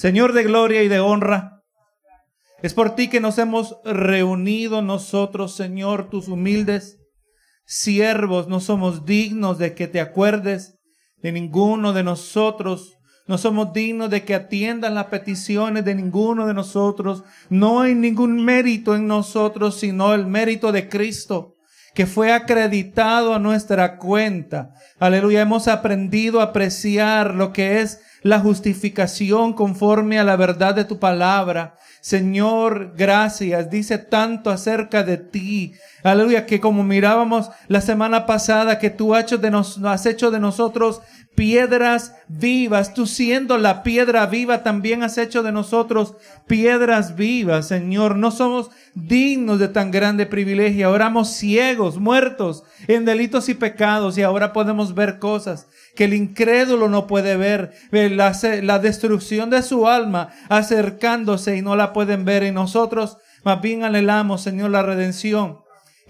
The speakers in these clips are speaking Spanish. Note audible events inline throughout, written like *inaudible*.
Señor de gloria y de honra, es por ti que nos hemos reunido nosotros, Señor, tus humildes siervos. No somos dignos de que te acuerdes de ninguno de nosotros. No somos dignos de que atiendan las peticiones de ninguno de nosotros. No hay ningún mérito en nosotros, sino el mérito de Cristo que fue acreditado a nuestra cuenta. Aleluya, hemos aprendido a apreciar lo que es la justificación conforme a la verdad de tu palabra. Señor, gracias. Dice tanto acerca de ti. Aleluya, que como mirábamos la semana pasada, que tú has hecho de, nos, has hecho de nosotros piedras vivas. Tú siendo la piedra viva, también has hecho de nosotros piedras vivas, Señor. No somos dignos de tan grande privilegio. Ahora éramos ciegos, muertos en delitos y pecados y ahora podemos ver cosas que el incrédulo no puede ver. La, la destrucción de su alma acercándose y no la pueden ver. Y nosotros más bien anhelamos, Señor, la redención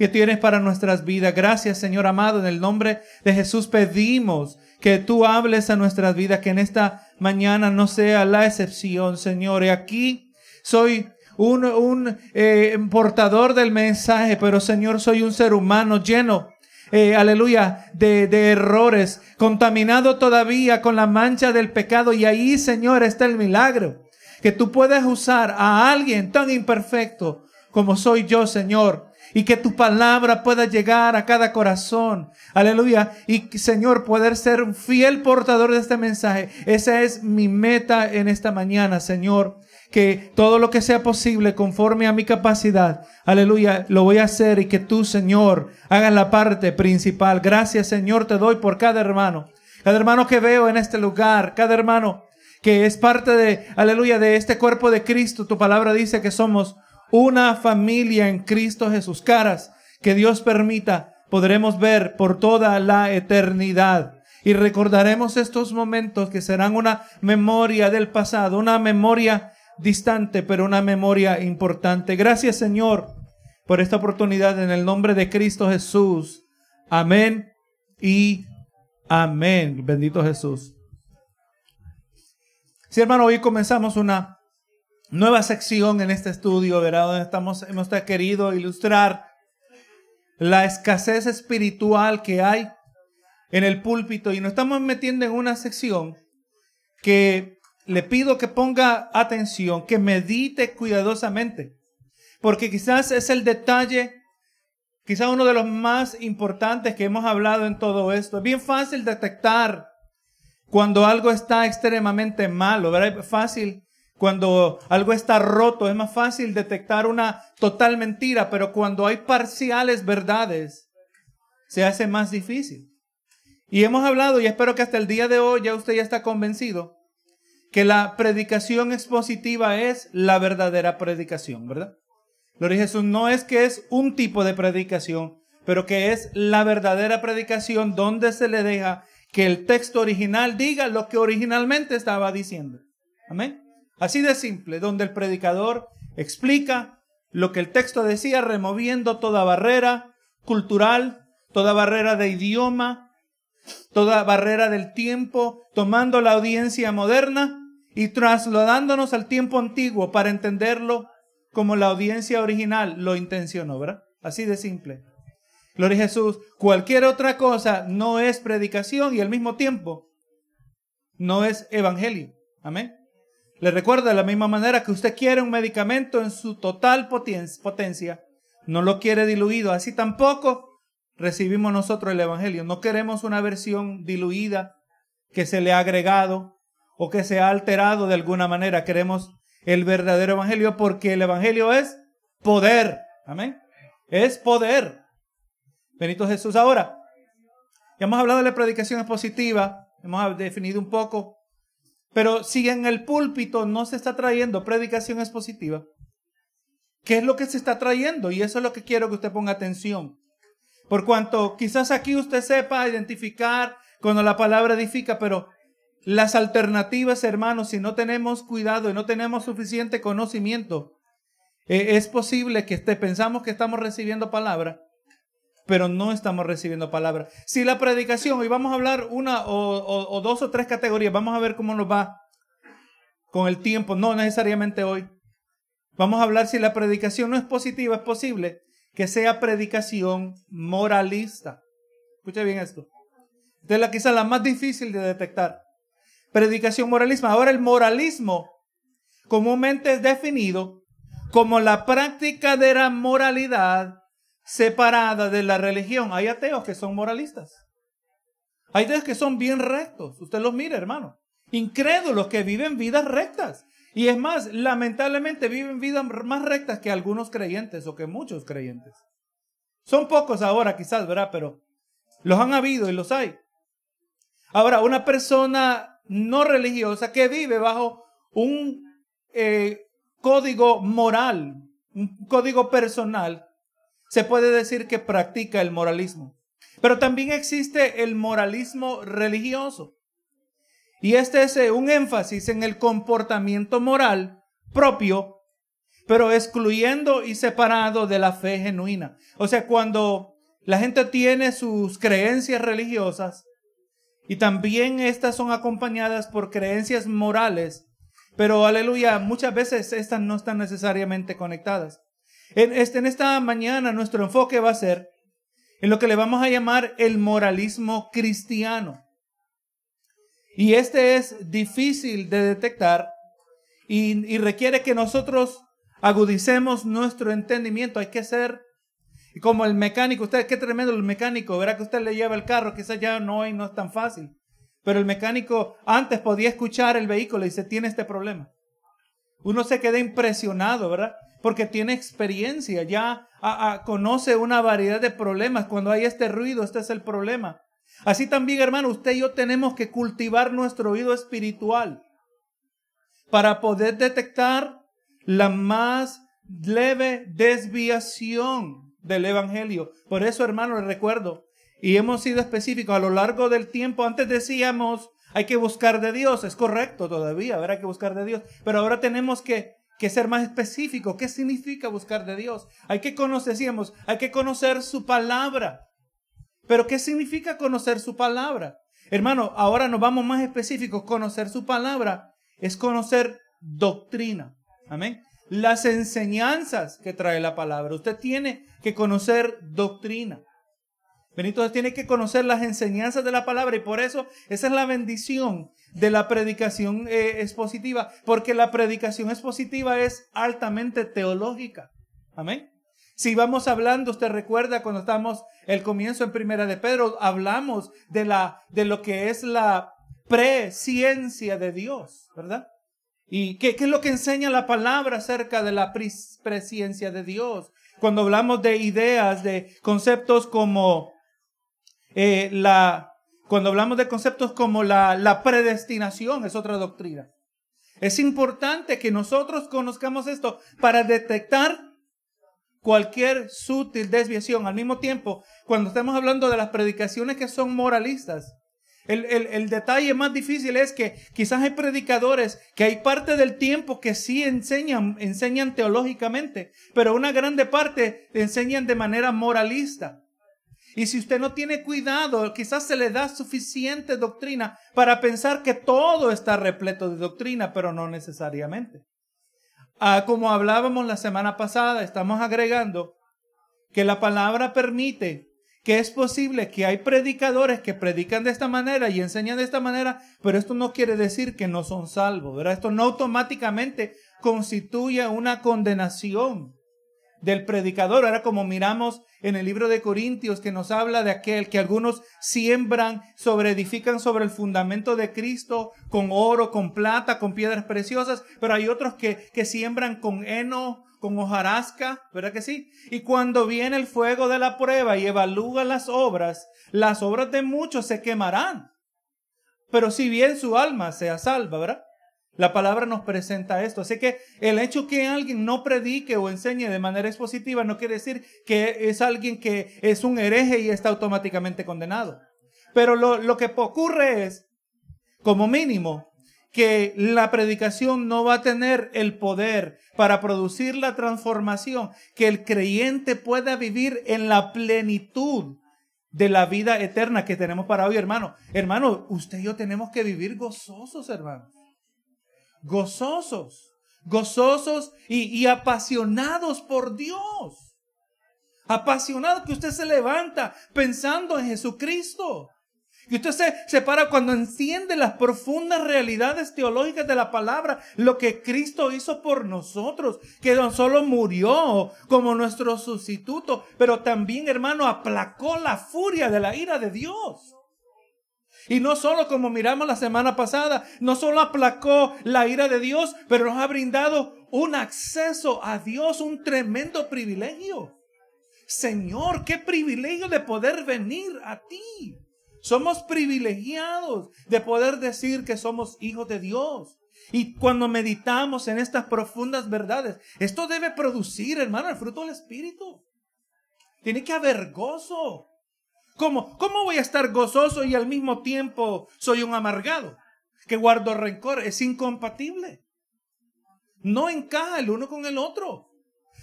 que tienes para nuestras vidas. Gracias, Señor amado. En el nombre de Jesús pedimos que tú hables a nuestras vidas, que en esta mañana no sea la excepción, Señor. Y aquí soy un, un eh, portador del mensaje, pero Señor, soy un ser humano lleno eh, aleluya, de, de, errores, contaminado todavía con la mancha del pecado. Y ahí, Señor, está el milagro. Que tú puedes usar a alguien tan imperfecto como soy yo, Señor, y que tu palabra pueda llegar a cada corazón. Aleluya. Y Señor, poder ser un fiel portador de este mensaje. Esa es mi meta en esta mañana, Señor. Que todo lo que sea posible conforme a mi capacidad, aleluya, lo voy a hacer y que tú, Señor, hagas la parte principal. Gracias, Señor, te doy por cada hermano. Cada hermano que veo en este lugar, cada hermano que es parte de, aleluya, de este cuerpo de Cristo. Tu palabra dice que somos una familia en Cristo Jesús. Caras que Dios permita, podremos ver por toda la eternidad. Y recordaremos estos momentos que serán una memoria del pasado, una memoria distante, pero una memoria importante. Gracias Señor por esta oportunidad en el nombre de Cristo Jesús. Amén y amén. Bendito Jesús. Sí, hermano, hoy comenzamos una nueva sección en este estudio, ¿verdad? Donde estamos, hemos querido ilustrar la escasez espiritual que hay en el púlpito y nos estamos metiendo en una sección que le pido que ponga atención, que medite cuidadosamente, porque quizás es el detalle, quizás uno de los más importantes que hemos hablado en todo esto. Es bien fácil detectar cuando algo está extremadamente malo, ¿verdad? Es fácil cuando algo está roto es más fácil detectar una total mentira, pero cuando hay parciales verdades, se hace más difícil. Y hemos hablado, y espero que hasta el día de hoy ya usted ya está convencido, que la predicación expositiva es la verdadera predicación, ¿verdad? Gloria a Jesús, no es que es un tipo de predicación, pero que es la verdadera predicación donde se le deja que el texto original diga lo que originalmente estaba diciendo. Amén. Así de simple, donde el predicador explica lo que el texto decía, removiendo toda barrera cultural, toda barrera de idioma, toda barrera del tiempo, tomando la audiencia moderna y trasladándonos al tiempo antiguo para entenderlo como la audiencia original lo intencionó, ¿verdad? Así de simple. Gloria a Jesús. Cualquier otra cosa no es predicación y al mismo tiempo no es evangelio. Amén. Le recuerdo de la misma manera que usted quiere un medicamento en su total potencia, no lo quiere diluido. Así tampoco recibimos nosotros el Evangelio. No queremos una versión diluida que se le ha agregado o que se ha alterado de alguna manera. Queremos el verdadero Evangelio porque el Evangelio es poder. Amén. Es poder. Benito Jesús. Ahora, ya hemos hablado de la predicación expositiva. Hemos definido un poco pero si en el púlpito no se está trayendo predicación expositiva, ¿qué es lo que se está trayendo? Y eso es lo que quiero que usted ponga atención. Por cuanto quizás aquí usted sepa identificar cuando la palabra edifica, pero las alternativas, hermanos, si no tenemos cuidado y no tenemos suficiente conocimiento, eh, es posible que esté, pensamos que estamos recibiendo palabra, pero no estamos recibiendo palabra. Si la predicación, y vamos a hablar una o, dos o tres categorías, vamos a ver cómo nos va. con el tiempo, no necesariamente hoy. Vamos a hablar si la predicación no es positiva, es posible que sea predicación moralista. Escucha bien esto. Esta es la quizá la más difícil de detectar. Predicación moralismo. Ahora el moralismo comúnmente es definido como la práctica de la moralidad separada de la religión. Hay ateos que son moralistas. Hay ateos que son bien rectos. Usted los mira, hermano. Incrédulos que viven vidas rectas. Y es más, lamentablemente viven vidas más rectas que algunos creyentes o que muchos creyentes. Son pocos ahora quizás, ¿verdad? Pero los han habido y los hay. Ahora, una persona no religiosa que vive bajo un eh, código moral, un código personal, se puede decir que practica el moralismo. Pero también existe el moralismo religioso. Y este es eh, un énfasis en el comportamiento moral propio, pero excluyendo y separado de la fe genuina. O sea, cuando la gente tiene sus creencias religiosas y también estas son acompañadas por creencias morales, pero aleluya, muchas veces estas no están necesariamente conectadas. En, este, en esta mañana nuestro enfoque va a ser en lo que le vamos a llamar el moralismo cristiano. Y este es difícil de detectar y, requiere que nosotros agudicemos nuestro entendimiento. Hay que ser como el mecánico. Usted, qué tremendo el mecánico. Verá que usted le lleva el carro, quizás ya no hoy no es tan fácil. Pero el mecánico antes podía escuchar el vehículo y dice, tiene este problema. Uno se queda impresionado, ¿verdad? Porque tiene experiencia, ya conoce una variedad de problemas. Cuando hay este ruido, este es el problema. Así también, hermano, usted y yo tenemos que cultivar nuestro oído espiritual para poder detectar la más leve desviación del Evangelio. Por eso, hermano, le recuerdo, y hemos sido específicos a lo largo del tiempo, antes decíamos, hay que buscar de Dios, es correcto todavía, habrá que buscar de Dios, pero ahora tenemos que, que ser más específicos. ¿Qué significa buscar de Dios? Hay que conocer, hay que conocer su palabra. Pero ¿qué significa conocer su palabra? Hermano, ahora nos vamos más específicos. Conocer su palabra es conocer doctrina. Amén. Las enseñanzas que trae la palabra. Usted tiene que conocer doctrina. Benito tiene que conocer las enseñanzas de la palabra y por eso esa es la bendición de la predicación eh, expositiva, porque la predicación expositiva es altamente teológica. Amén. Si vamos hablando, usted recuerda cuando estamos el comienzo en Primera de Pedro, hablamos de la de lo que es la presciencia de Dios, ¿verdad? ¿Y qué, qué, es lo que enseña la palabra acerca de la presciencia de Dios? Cuando hablamos de ideas, de conceptos como eh, la, cuando hablamos de conceptos como la, predestinación, es otra doctrina. Es importante que nosotros conozcamos esto para detectar cualquier sutil desviación. Al mismo tiempo, cuando estamos hablando de las predicaciones que son moralistas, el, el, detalle más difícil es que quizás hay predicadores que hay parte del tiempo que sí enseñan, enseñan teológicamente, pero una grande parte enseñan de manera moralista. Y si usted no tiene cuidado, quizás se le da suficiente doctrina para pensar que todo está repleto de doctrina, pero no necesariamente. Ah, como hablábamos la semana pasada, estamos agregando que la palabra permite que es posible que hay predicadores que predican de esta manera y enseñan de esta manera, pero esto no quiere decir que no son salvos, ¿verdad? Esto no automáticamente constituye una condenación del predicador. Ahora como miramos en el libro de Corintios que nos habla de aquel que algunos siembran, sobre edifican sobre el fundamento de Cristo con oro, con plata, con piedras preciosas, pero hay otros que, que siembran con heno, con hojarasca, ¿verdad que sí? Y cuando viene el fuego de la prueba y evalúa las obras, las obras de muchos se quemarán. Pero si bien su alma sea salva, ¿verdad? La palabra nos presenta esto. Así que el hecho que alguien no predique o enseñe de manera expositiva no quiere decir que es alguien que es un hereje y está automáticamente condenado. Pero lo, lo que ocurre es, como mínimo, que la predicación no va a tener el poder para producir la transformación, que el creyente pueda vivir en la plenitud de la vida eterna que tenemos para hoy, hermano. Hermano, usted y yo tenemos que vivir gozosos, hermano. Gozosos, gozosos y, apasionados por Dios. Apasionados que usted se levanta pensando en Jesucristo. Y usted se separa cuando enciende las profundas realidades teológicas de la palabra, lo que Cristo hizo por nosotros, que no solo murió como nuestro sustituto, pero también, hermano, aplacó la furia de la ira de Dios. Y no solo como miramos la semana pasada, no solo aplacó la ira de Dios, pero nos ha brindado un acceso a Dios, un tremendo privilegio. Señor, qué privilegio de poder venir a ti. Somos privilegiados de poder decir que somos hijos de Dios. Y cuando meditamos en estas profundas verdades, esto debe producir, hermano, el fruto del Espíritu. Tiene que haber gozo. ¿Cómo? ¿Cómo voy a estar gozoso y al mismo tiempo soy un amargado? Que guardo rencor. Es incompatible. No encaja el uno con el otro.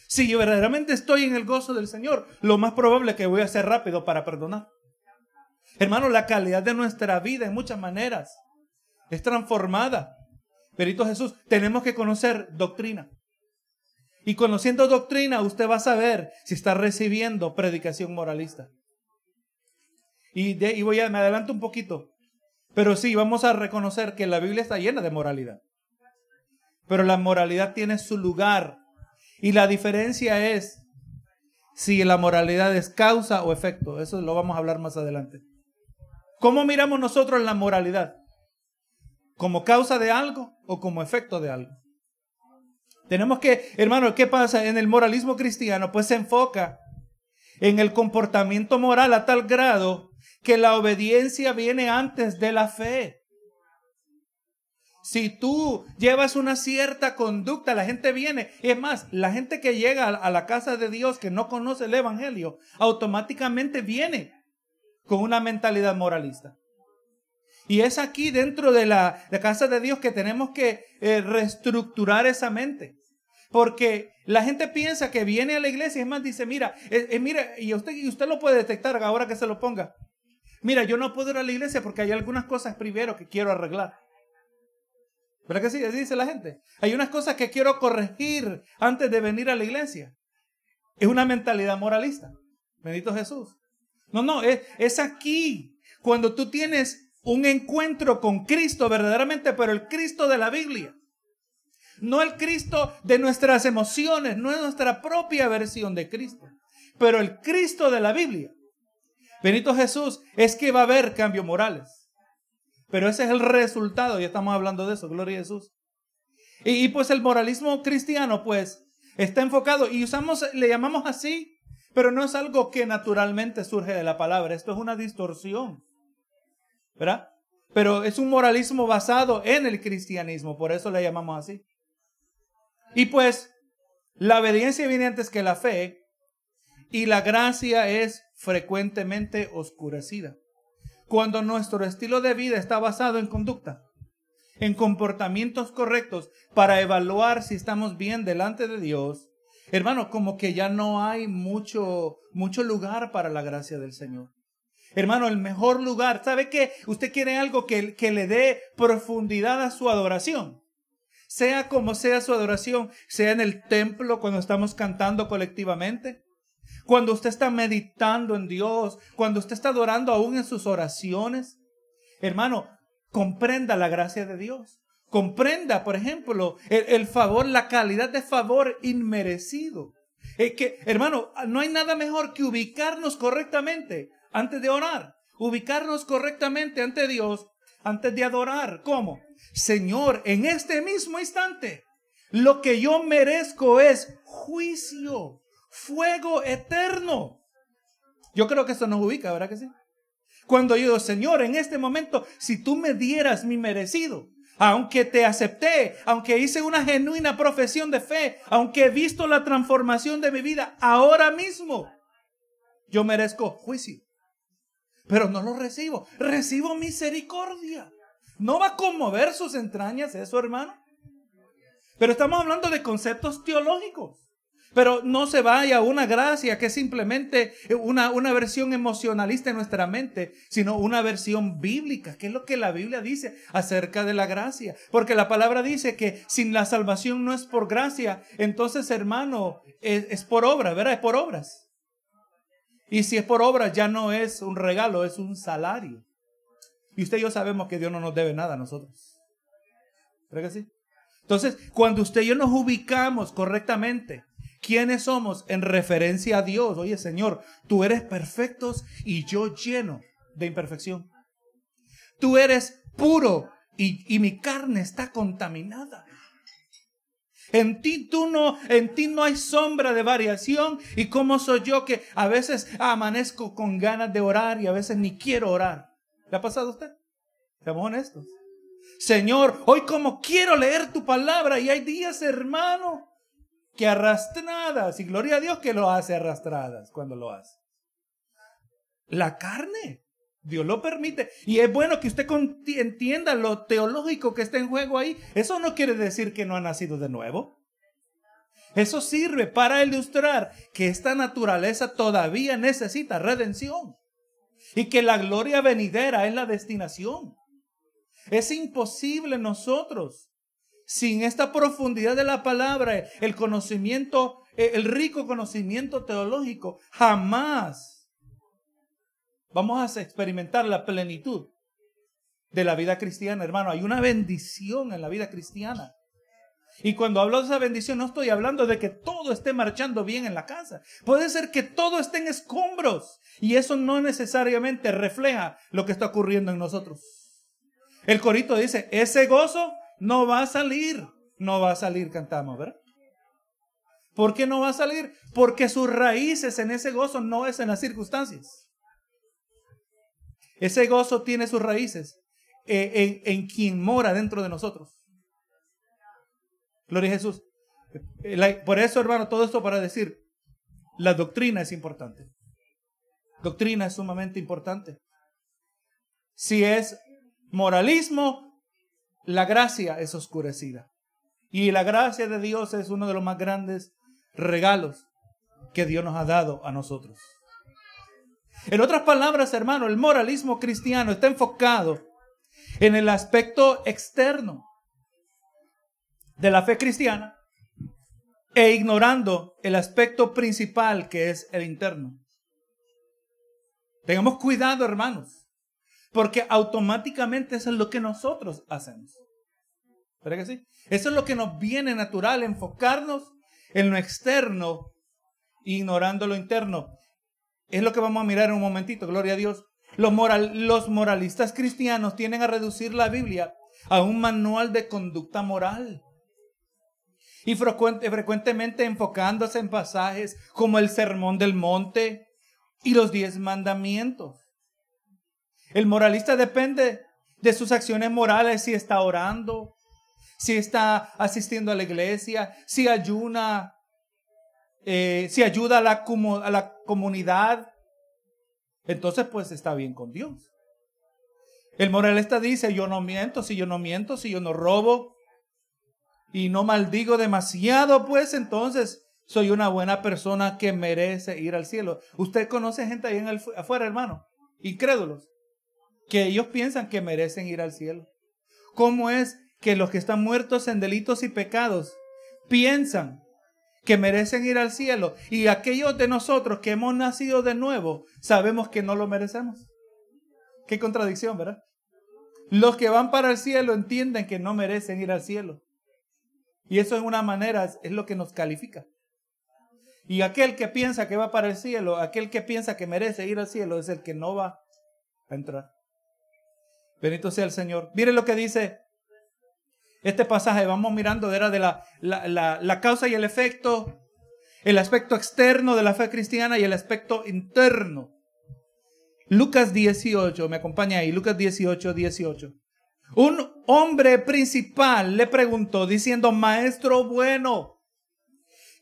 Si yo verdaderamente estoy en el gozo del Señor, lo más probable es que voy a ser rápido para perdonar. Hermano, la calidad de nuestra vida en muchas maneras es transformada. Perito Jesús, tenemos que conocer doctrina. Y conociendo doctrina, usted va a saber si está recibiendo predicación moralista. Y, de, voy a, me adelanto un poquito. Pero sí, vamos a reconocer que la Biblia está llena de moralidad. Pero la moralidad tiene su lugar. Y la diferencia es si la moralidad es causa o efecto. Eso lo vamos a hablar más adelante. ¿Cómo miramos nosotros la moralidad? ¿Como causa de algo o como efecto de algo? Tenemos que, hermano, ¿qué pasa en el moralismo cristiano? Pues se enfoca en el comportamiento moral a tal grado que la obediencia viene antes de la fe. Si tú llevas una cierta conducta, la gente viene. Es más, la gente que llega a la casa de Dios que no conoce el Evangelio, automáticamente viene con una mentalidad moralista. Y es aquí dentro de la, casa de Dios que tenemos que eh, reestructurar esa mente. Porque la gente piensa que viene a la iglesia es más, dice, mira, eh, eh, mira, y usted, y usted lo puede detectar ahora que se lo ponga. Mira, yo no puedo ir a la iglesia porque hay algunas cosas primero que quiero arreglar. ¿Verdad que sí? Así dice la gente. Hay unas cosas que quiero corregir antes de venir a la iglesia. Es una mentalidad moralista. Bendito Jesús. No, no, es, es aquí cuando tú tienes un encuentro con Cristo verdaderamente, pero el Cristo de la Biblia. No el Cristo de nuestras emociones, no es nuestra propia versión de Cristo, pero el Cristo de la Biblia. Benito Jesús es que va a haber cambios morales. Pero ese es el resultado, ya estamos hablando de eso, gloria a Jesús. Y, y pues el moralismo cristiano, pues, está enfocado y usamos, le llamamos así pero no es algo que naturalmente surge de la palabra, esto es una distorsión. ¿Verdad? Pero es un moralismo basado en el cristianismo, por eso le llamamos así. Y pues la obediencia viene antes que la fe y la gracia es frecuentemente oscurecida. Cuando nuestro estilo de vida está basado en conducta, en comportamientos correctos para evaluar si estamos bien delante de Dios, Hermano, como que ya no hay mucho, mucho lugar para la gracia del Señor. Hermano, el mejor lugar, ¿sabe qué? Usted quiere algo que, que le dé profundidad a su adoración. Sea como sea su adoración, sea en el templo cuando estamos cantando colectivamente, cuando usted está meditando en Dios, cuando usted está adorando aún en sus oraciones. Hermano, comprenda la gracia de Dios. Comprenda, por ejemplo, el, favor, la calidad de favor inmerecido. Es que, hermano, no hay nada mejor que ubicarnos correctamente antes de orar. Ubicarnos correctamente ante Dios antes de adorar. ¿Cómo? Señor, en este mismo instante, lo que yo merezco es juicio, fuego eterno. Yo creo que eso nos ubica, ¿verdad que sí? Cuando yo digo, Señor, en este momento, si tú me dieras mi merecido, aunque te acepté, aunque hice una genuina profesión de fe, aunque he visto la transformación de mi vida ahora mismo, yo merezco juicio. Pero no lo recibo, recibo misericordia. ¿No va a conmover sus entrañas eso, hermano? Pero estamos hablando de conceptos teológicos. Pero no se vaya una gracia que es simplemente una, una versión emocionalista en nuestra mente, sino una versión bíblica, que es lo que la Biblia dice acerca de la gracia. Porque la palabra dice que sin la salvación no es por gracia, entonces hermano, es, es por obra, ¿verdad? Es por obras. Y si es por obras, ya no es un regalo, es un salario. Y usted y yo sabemos que Dios no nos debe nada a nosotros. ¿Verdad que sí? Entonces, cuando usted y yo nos ubicamos correctamente ¿Quiénes somos en referencia a Dios? Oye, Señor, tú eres perfectos y yo lleno de imperfección. Tú eres puro y, y mi carne está contaminada. En ti tú no, en ti no hay sombra de variación. ¿Y cómo soy yo que a veces amanezco con ganas de orar y a veces ni quiero orar? ¿Le ha pasado usted? Seamos honestos. Señor, hoy como quiero leer tu palabra y hay días, hermano, que arrastradas. Y gloria a Dios que lo hace arrastradas cuando lo hace. La carne. Dios lo permite. Y es bueno que usted entienda lo teológico que está en juego ahí. Eso no quiere decir que no ha nacido de nuevo. Eso sirve para ilustrar que esta naturaleza todavía necesita redención. Y que la gloria venidera es la destinación. Es imposible nosotros sin esta profundidad de la palabra, el conocimiento, eh, el rico conocimiento teológico, jamás vamos a experimentar la plenitud de la vida cristiana, hermano. Hay una bendición en la vida cristiana. Y cuando hablo de esa bendición, no estoy hablando de que todo esté marchando bien en la casa. Puede ser que todo esté en escombros. Y eso no necesariamente refleja lo que está ocurriendo en nosotros. El corito dice, ese gozo no va a salir. No va a salir, cantamos, ¿verdad? ¿Por qué no va a salir? Porque sus raíces en ese gozo no es en las circunstancias. Ese gozo tiene sus raíces en, en quien mora dentro de nosotros. Gloria a Jesús. Por eso, hermano, todo esto para decir, la doctrina es importante. Doctrina es sumamente importante. Si es moralismo, la gracia es oscurecida. Y la gracia de Dios es uno de los más grandes regalos que Dios nos ha dado a nosotros. En otras palabras, hermano, el moralismo cristiano está enfocado en el aspecto externo de la fe cristiana e ignorando el aspecto principal que es el interno. Tengamos cuidado, hermanos. Porque automáticamente eso es lo que nosotros hacemos. ¿Verdad que sí? Eso es lo que nos viene natural, enfocarnos en lo externo, ignorando lo interno. Es lo que vamos a mirar en un momentito, gloria a Dios. Los, moral, los moralistas cristianos tienden a reducir la Biblia a un manual de conducta moral. Y frecuentemente enfocándose en pasajes como el Sermón del Monte y los diez mandamientos. El moralista depende de sus acciones morales, si está orando, si está asistiendo a la iglesia, si ayuna, eh, si ayuda a la, a la comunidad. Entonces, pues está bien con Dios. El moralista dice, yo no miento, si yo no miento, si yo no robo y no maldigo demasiado, pues entonces soy una buena persona que merece ir al cielo. Usted conoce gente ahí en el, afuera, hermano, incrédulos que ellos piensan que merecen ir al cielo. ¿Cómo es que los que están muertos en delitos y pecados piensan que merecen ir al cielo y aquellos de nosotros que hemos nacido de nuevo sabemos que no lo merecemos? Qué contradicción, ¿verdad? Los que van para el cielo entienden que no merecen ir al cielo. Y eso en una manera es lo que nos califica. Y aquel que piensa que va para el cielo, aquel que piensa que merece ir al cielo, es el que no va a entrar. Bendito sea el Señor. Mire lo que dice este pasaje. Vamos mirando, era de la, la, la, causa y el efecto, el aspecto externo de la fe cristiana y el aspecto interno. Lucas 18, me acompaña ahí, Lucas 18, 18. Un hombre principal le preguntó diciendo, maestro bueno,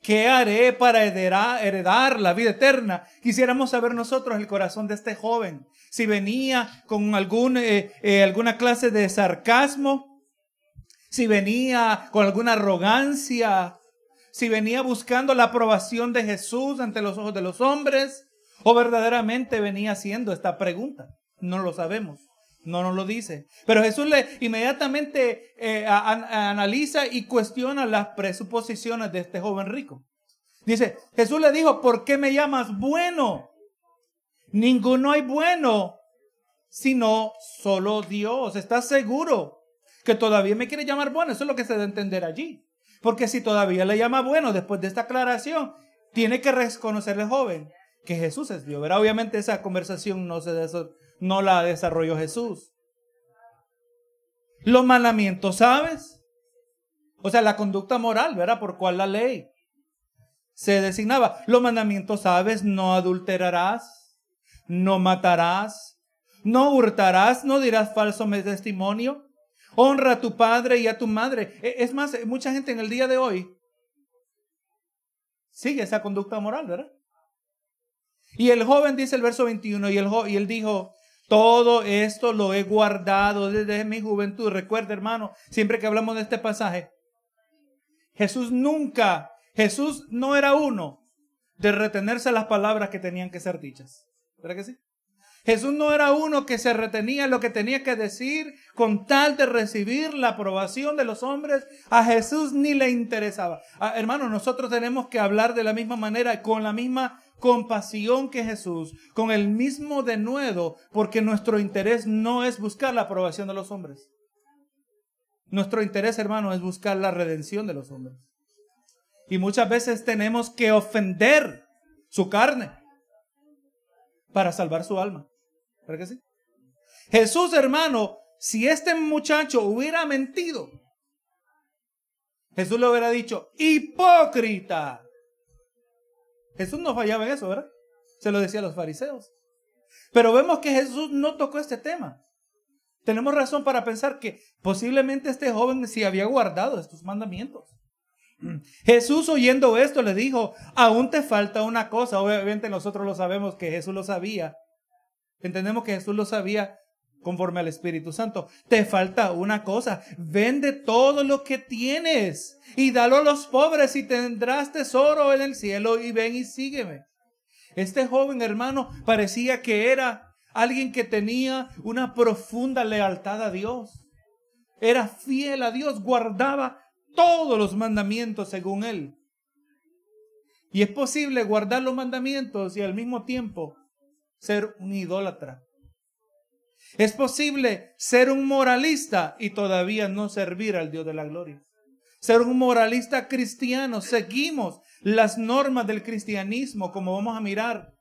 ¿Qué haré para heredar, la vida eterna? Quisiéramos saber nosotros el corazón de este joven. Si venía con eh, eh, alguna clase de sarcasmo, si venía con alguna arrogancia, si venía buscando la aprobación de Jesús ante los ojos de los hombres o verdaderamente venía haciendo esta pregunta. No lo sabemos. No nos lo dice. Pero Jesús le inmediatamente eh, analiza y cuestiona las presuposiciones de este joven rico. Dice, Jesús le dijo, ¿por qué me llamas bueno? Ninguno hay bueno, sino solo Dios. ¿Estás seguro que todavía me quiere llamar bueno? Eso es lo que se debe entender allí. Porque si todavía le llama bueno después de esta aclaración, tiene que reconocer el joven que Jesús es Dios. ¿verdad? Obviamente esa conversación no, se no la desarrolló Jesús. Los mandamientos, ¿sabes? O sea, la conducta moral, ¿verdad? Por cual la ley se designaba. Los mandamientos, ¿sabes? No adulterarás, no matarás, no hurtarás, no dirás falso testimonio, honra a tu padre y a tu madre. E, es más, mucha gente en el día de hoy sigue esa conducta moral, ¿verdad? Y el joven dice el verso 21, y, el y él dijo, todo esto lo he guardado desde mi juventud. Recuerda, hermano, siempre que hablamos de este pasaje, Jesús nunca, Jesús no era uno de retenerse las palabras que tenían que ser dichas. ¿Verdad que sí? Jesús no era uno que se retenía lo que tenía que decir con tal de recibir la aprobación de los hombres. A Jesús ni le interesaba. Ah, hermano, nosotros tenemos que hablar de la misma manera, con la misma compasión que Jesús, con el mismo denuedo, porque nuestro interés no es buscar la aprobación de los hombres. Nuestro interés, hermano, es buscar la redención de los hombres. Y muchas veces tenemos que ofender su carne para salvar su alma. ¿Verdad que sí? Jesús, hermano, si este muchacho hubiera mentido, Jesús le hubiera dicho, hipócrita. Jesús no fallaba en eso, ¿verdad? Se lo decía a los fariseos. Pero vemos que Jesús no tocó este tema. Tenemos razón para pensar que posiblemente este joven sí había guardado estos mandamientos. Jesús oyendo esto le dijo, aún te falta una cosa. Obviamente nosotros lo sabemos que Jesús lo sabía. Entendemos que Jesús lo sabía conforme al Espíritu Santo. Te falta una cosa, vende todo lo que tienes y dalo a los pobres y tendrás tesoro en el cielo y ven y sígueme. Este joven hermano parecía que era alguien que tenía una profunda lealtad a Dios. Era fiel a Dios, guardaba todos los mandamientos según él. Y es posible guardar los mandamientos y al mismo tiempo ser un idólatra. Es posible ser un moralista y todavía no servir al Dios de la gloria. Ser un moralista cristiano, seguimos las normas del cristianismo como vamos a mirar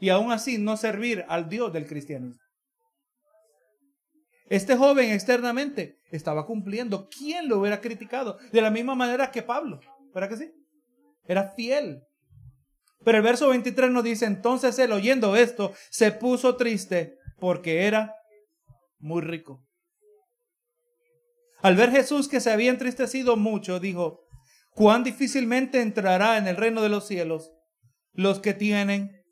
y aún así no servir al Dios del cristianismo. Este joven externamente estaba cumpliendo. ¿Quién lo hubiera criticado? De la misma manera que Pablo. ¿Verdad que sí? Era fiel. Pero el verso 23 nos dice, entonces él oyendo esto se puso triste porque era muy rico. Al ver Jesús que se había entristecido mucho, dijo, cuán difícilmente entrará en el reino de los cielos los que tienen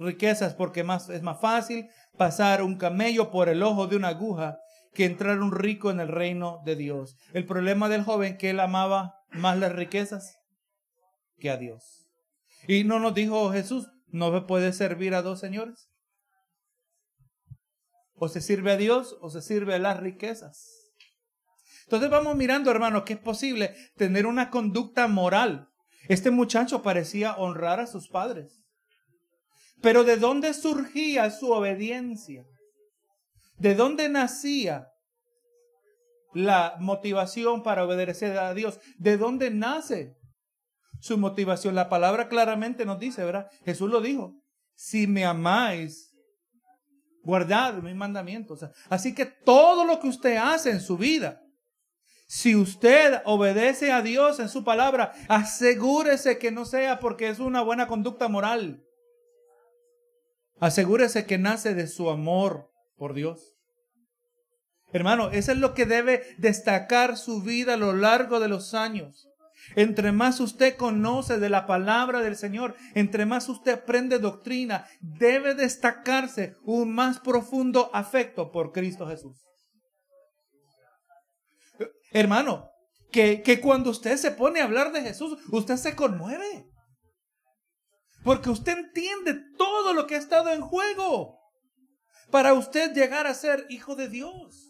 riquezas, porque más, es más fácil pasar un camello por el ojo de una aguja que entrar un rico en el reino de Dios. El problema del joven que él amaba más las riquezas que a Dios. Y no nos dijo Jesús, no me puede servir a dos señores. O se sirve a Dios o se sirve a las riquezas. Entonces vamos mirando, hermano, que es posible tener una conducta moral. Este muchacho parecía honrar a sus padres. Pero ¿de dónde surgía su obediencia? ¿De dónde nacía la motivación para obedecer a Dios? ¿De dónde nace su motivación? La palabra claramente nos dice, ¿verdad? Jesús lo dijo. Si me amáis, guardad mis mandamientos. Así que todo lo que usted hace en su vida, si usted obedece a Dios en su palabra, asegúrese que no sea porque es una buena conducta moral. Asegúrese que nace de su amor por Dios. Hermano, eso es lo que debe destacar su vida a lo largo de los años. Entre más usted conoce de la palabra del Señor, entre más usted aprende doctrina, debe destacarse un más profundo afecto por Cristo Jesús. Hermano, que, que cuando usted se pone a hablar de Jesús, usted se conmueve. Porque usted entiende todo lo que ha estado en juego para usted llegar a ser hijo de Dios.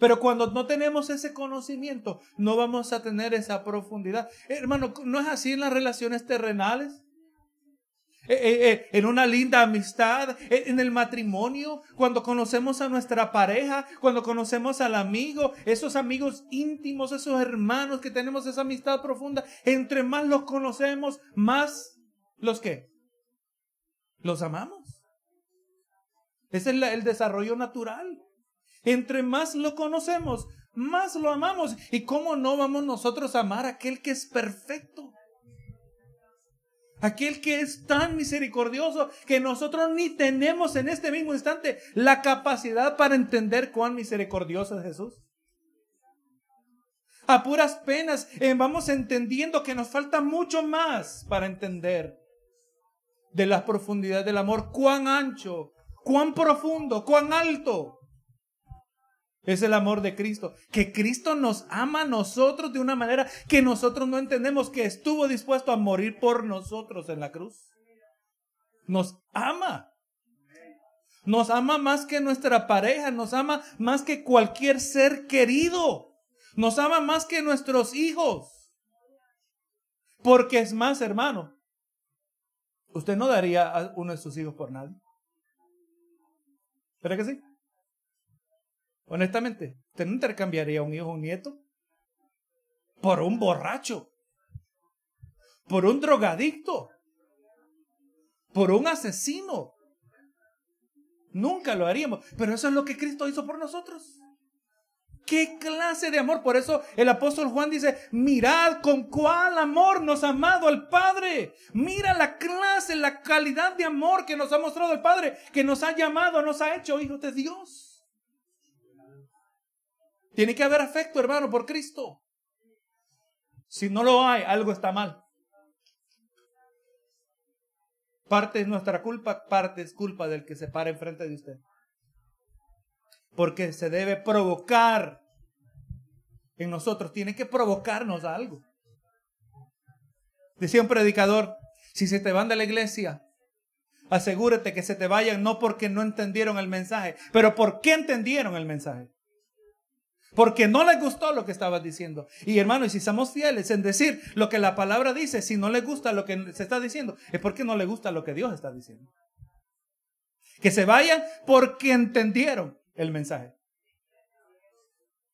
Pero cuando no tenemos ese conocimiento, no vamos a tener esa profundidad. Hermano, ¿no es así en las relaciones terrenales? Eh, eh, eh, en una linda amistad, en el matrimonio, cuando conocemos a nuestra pareja, cuando conocemos al amigo, esos amigos íntimos, esos hermanos que tenemos esa amistad profunda, entre más los conocemos, más los que los amamos. Ese es el desarrollo natural. Entre más lo conocemos, más lo amamos. ¿Y cómo no vamos nosotros a amar a aquel que es perfecto? Aquel que es tan misericordioso que nosotros ni tenemos en este mismo instante la capacidad para entender cuán misericordioso es Jesús. A puras penas eh, vamos entendiendo que nos falta mucho más para entender de la profundidad del amor, cuán ancho, cuán profundo, cuán alto es el amor de Cristo. Que Cristo nos ama a nosotros de una manera que nosotros no entendemos, que estuvo dispuesto a morir por nosotros en la cruz. Nos ama. Nos ama más que nuestra pareja, nos ama más que cualquier ser querido. Nos ama más que nuestros hijos. Porque es más, hermano, usted no daría a uno de sus hijos por nadie. ¿Verdad que sí? Honestamente, ¿usted no intercambiaría un hijo o un nieto? Por un borracho. Por un drogadicto. Por un asesino. Nunca lo haríamos. Pero eso es lo que Cristo hizo por nosotros. ¿Qué clase de amor? Por eso el apóstol Juan dice, mirad con cuál amor nos ha amado el Padre. Mira la clase, la calidad de amor que nos ha mostrado el Padre, que nos ha llamado, nos ha hecho hijos de Dios. Tiene que haber afecto, hermano, por Cristo. Si no lo hay, algo está mal. Parte es nuestra culpa, parte es culpa del que se para enfrente de usted. Porque se debe provocar en nosotros, tiene que provocarnos algo. Decía un predicador, si se te van de la iglesia, asegúrate que se te vayan no porque no entendieron el mensaje, pero porque entendieron el mensaje porque no les gustó lo que estabas diciendo. Y hermano, y si somos fieles en decir lo que la palabra dice, si no le gusta lo que se está diciendo, es porque no le gusta lo que Dios está diciendo. Que se vayan porque entendieron el mensaje.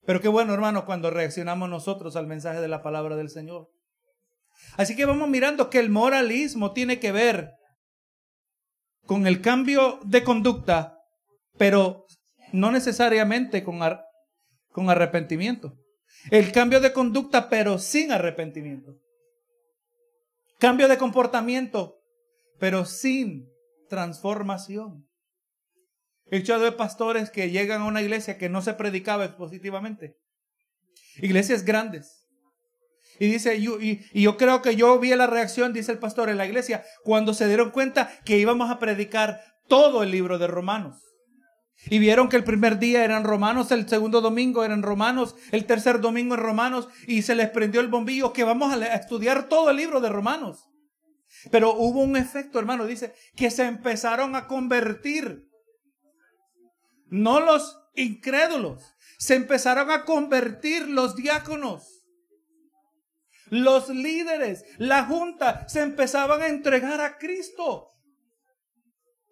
Pero qué bueno, hermano, cuando reaccionamos nosotros al mensaje de la palabra del Señor. Así que vamos mirando que el moralismo tiene que ver con el cambio de conducta, pero no necesariamente con con arrepentimiento. El cambio de conducta, pero sin arrepentimiento. Cambio de comportamiento, pero sin transformación. He hecho de pastores que llegan a una iglesia que no se predicaba expositivamente. Iglesias grandes. Y dice, y, yo creo que yo vi la reacción, dice el pastor, en la iglesia, cuando se dieron cuenta que íbamos a predicar todo el libro de Romanos. Y vieron que el primer día eran romanos, el segundo domingo eran romanos, el tercer domingo en romanos, y se les prendió el bombillo que vamos a estudiar todo el libro de romanos. Pero hubo un efecto, hermano, dice, que se empezaron a convertir. No los incrédulos, se empezaron a convertir los diáconos. Los líderes, la junta, se empezaban a entregar a Cristo.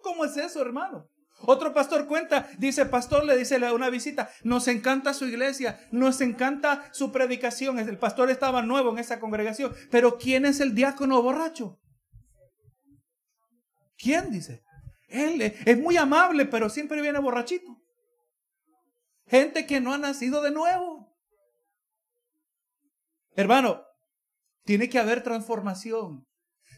¿Cómo es eso, hermano? Otro pastor cuenta, dice, pastor le dice una visita, nos encanta su iglesia, nos encanta su predicación. El pastor estaba nuevo en esa congregación, pero ¿quién es el diácono borracho? ¿Quién dice? Él es muy amable, pero siempre viene borrachito. Gente que no ha nacido de nuevo. Hermano, tiene que haber transformación.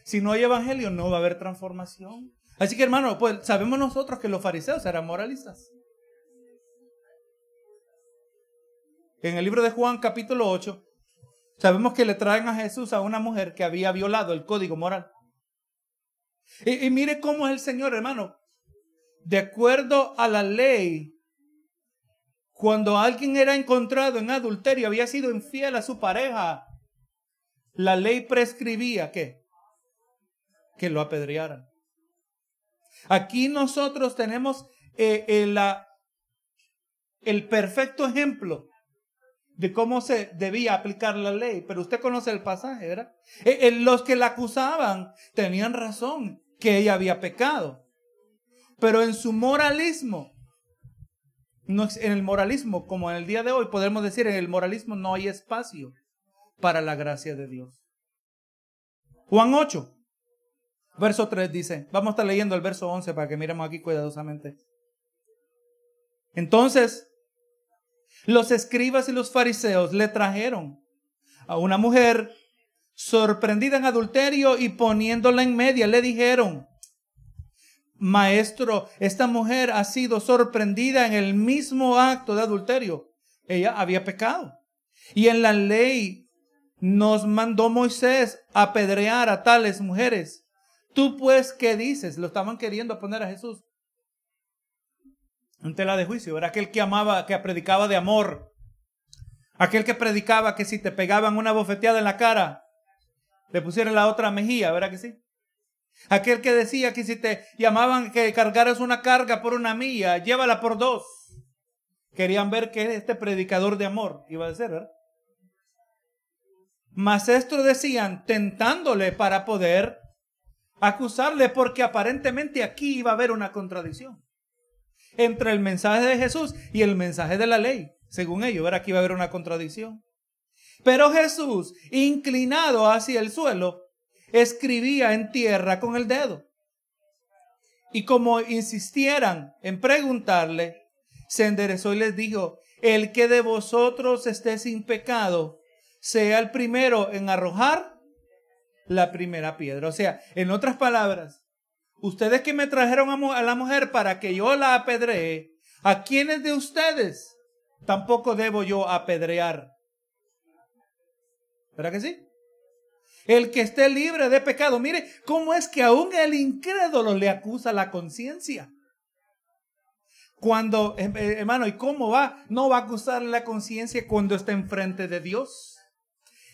Si no hay evangelio, no va a haber transformación. Así que hermano, pues sabemos nosotros que los fariseos eran moralistas. En el libro de Juan capítulo 8, sabemos que le traen a Jesús a una mujer que había violado el código moral. Y, mire cómo es el Señor, hermano. De acuerdo a la ley Cuando alguien era encontrado en adulterio, había sido infiel a su pareja, la ley prescribía que que lo apedrearan. Aquí nosotros tenemos eh, eh, el perfecto ejemplo de cómo se debía aplicar la ley, pero usted conoce el pasaje, ¿verdad? Eh, los que la acusaban tenían razón, que ella había pecado, pero en su moralismo, no, en el moralismo, como en el día de hoy, podemos decir, en el moralismo no hay espacio para la gracia de Dios. Juan 8, verso 3 dice, vamos a estar leyendo el verso 11 para que miremos aquí cuidadosamente. Entonces, los escribas y los fariseos le trajeron a una mujer sorprendida en adulterio y poniéndola en media, le dijeron, Maestro, esta mujer ha sido sorprendida en el mismo acto de adulterio. Ella había pecado. Y en la ley nos mandó Moisés apedrear a tales mujeres. Tú pues, ¿qué dices? Lo estaban queriendo poner a Jesús en tela de juicio. Era aquel que amaba, que predicaba de amor. Aquel que predicaba que si te pegaban una bofeteada en la cara, le pusieran la otra mejilla, ¿verdad que sí? Aquel que decía que si te llamaban que cargaras una carga por una milla, llévala por dos. Querían ver que este predicador de amor iba a ser, ¿verdad? Mas esto decían tentándole para poder acusarle porque aparentemente aquí iba a haber una contradicción entre el mensaje de Jesús y el mensaje de la ley. Según ellos, ver aquí va a haber una contradicción. Pero Jesús, inclinado hacia el suelo, escribía en tierra con el dedo. Y como insistieran en preguntarle, se enderezó y les dijo, el que de vosotros esté sin pecado, sea el primero en arrojar la primera piedra. O sea, en otras palabras, Ustedes que me trajeron a, la mujer para que yo la apedree, ¿a quiénes de ustedes tampoco debo yo apedrear? ¿Verdad que sí? El que esté libre de pecado. Mire cómo es que aún el incrédulo le acusa la conciencia. Cuando, eh, eh, hermano, ¿y cómo va? No va a acusar la conciencia cuando está enfrente de Dios.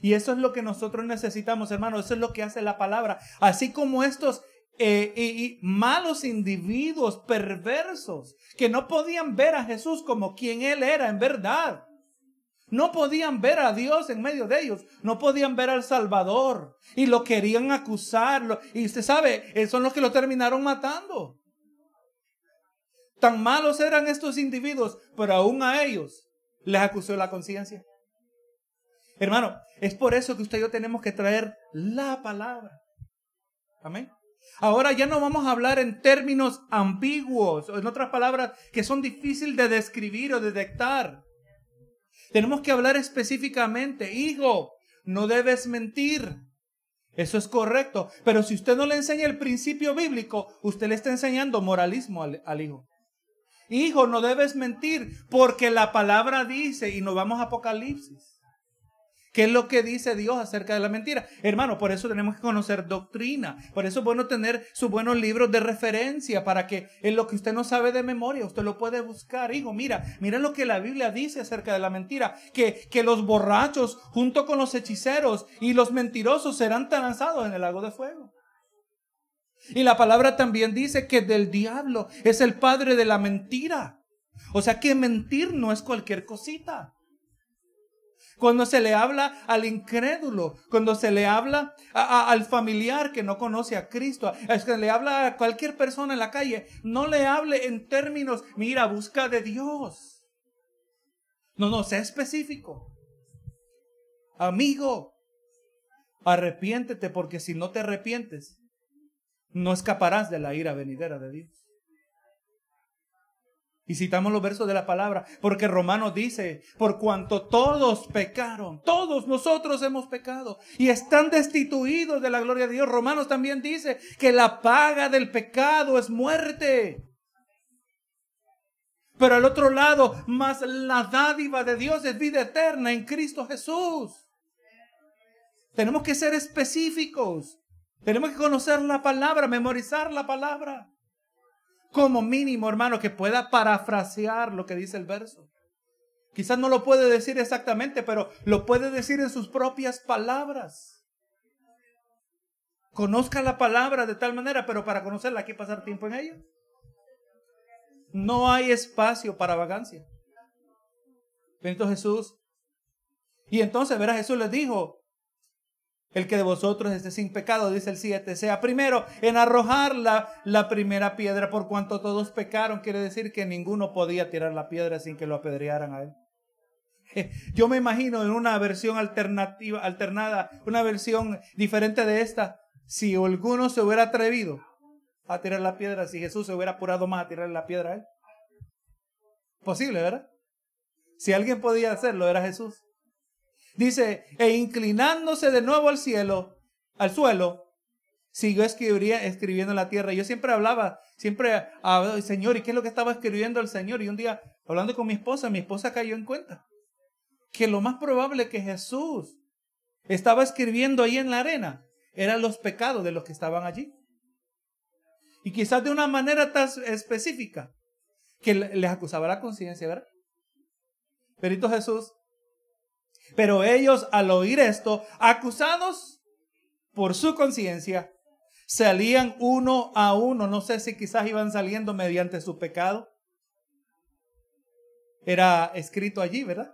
Y eso es lo que nosotros necesitamos, hermano. Eso es lo que hace la palabra. Así como estos eh, y, malos individuos perversos que no podían ver a Jesús como quien Él era en verdad. No podían ver a Dios en medio de ellos. No podían ver al Salvador. Y lo querían acusarlo. Y usted sabe, eh, son los que lo terminaron matando. Tan malos eran estos individuos, pero aún a ellos les acusó la conciencia. Hermano, es por eso que usted y yo tenemos que traer la palabra. Amén. Ahora ya no vamos a hablar en términos ambiguos, o en otras palabras, que son difíciles de describir o detectar. Tenemos que hablar específicamente, hijo, no debes mentir. Eso es correcto. Pero si usted no le enseña el principio bíblico, usted le está enseñando moralismo al, hijo. Hijo, no debes mentir, porque la palabra dice, y nos vamos a Apocalipsis. ¿Qué es lo que dice Dios acerca de la mentira? Hermano, por eso tenemos que conocer doctrina. Por eso es bueno tener sus buenos libros de referencia para que en lo que usted no sabe de memoria, usted lo puede buscar. Hijo, mira, mira lo que la Biblia dice acerca de la mentira. Que, que los borrachos junto con los hechiceros y los mentirosos serán lanzados en el lago de fuego. Y la palabra también dice que del diablo es el padre de la mentira. O sea que mentir no es cualquier cosita cuando se le habla al incrédulo, cuando se le habla al familiar que no conoce a Cristo, es que le habla a cualquier persona en la calle, no le hable en términos, mira, busca de Dios. No, no, sea específico. Amigo, arrepiéntete porque si no te arrepientes, no escaparás de la ira venidera de Dios. Y citamos los versos de la palabra, porque Romanos dice, por cuanto todos pecaron, todos nosotros hemos pecado y están destituidos de la gloria de Dios. Romanos también dice que la paga del pecado es muerte. Pero al otro lado, más la dádiva de Dios es vida eterna en Cristo Jesús. Tenemos que ser específicos. Tenemos que conocer la palabra, memorizar la palabra como mínimo, hermano, que pueda parafrasear lo que dice el verso. Quizás no lo puede decir exactamente, pero lo puede decir en sus propias palabras. Conozca la palabra de tal manera, pero para conocerla hay que pasar tiempo en ella. No hay espacio para vagancia. Bendito Jesús. Y entonces, verá, Jesús les dijo, el que de vosotros esté sin pecado, dice el 7, sea primero en arrojar la, la, primera piedra por cuanto todos pecaron. Quiere decir que ninguno podía tirar la piedra sin que lo apedrearan a él. *laughs* Yo me imagino en una versión alternativa, alternada, una versión diferente de esta, si alguno se hubiera atrevido a tirar la piedra, si Jesús se hubiera apurado más a tirar la piedra a él. Posible, ¿verdad? Si alguien podía hacerlo, era Jesús. Dice, e inclinándose de nuevo al cielo, al suelo, siguió escribiendo en la tierra. Yo siempre hablaba, siempre hablaba, Señor, ¿y qué es lo que estaba escribiendo el Señor? Y un día, hablando con mi esposa, mi esposa cayó en cuenta que lo más probable que Jesús estaba escribiendo ahí en la arena eran los pecados de los que estaban allí. Y quizás de una manera tan específica que les acusaba la conciencia, ¿verdad? Perito Jesús. Pero ellos al oír esto, acusados por su conciencia, salían uno a uno. No sé si quizás iban saliendo mediante su pecado. Era escrito allí, ¿verdad?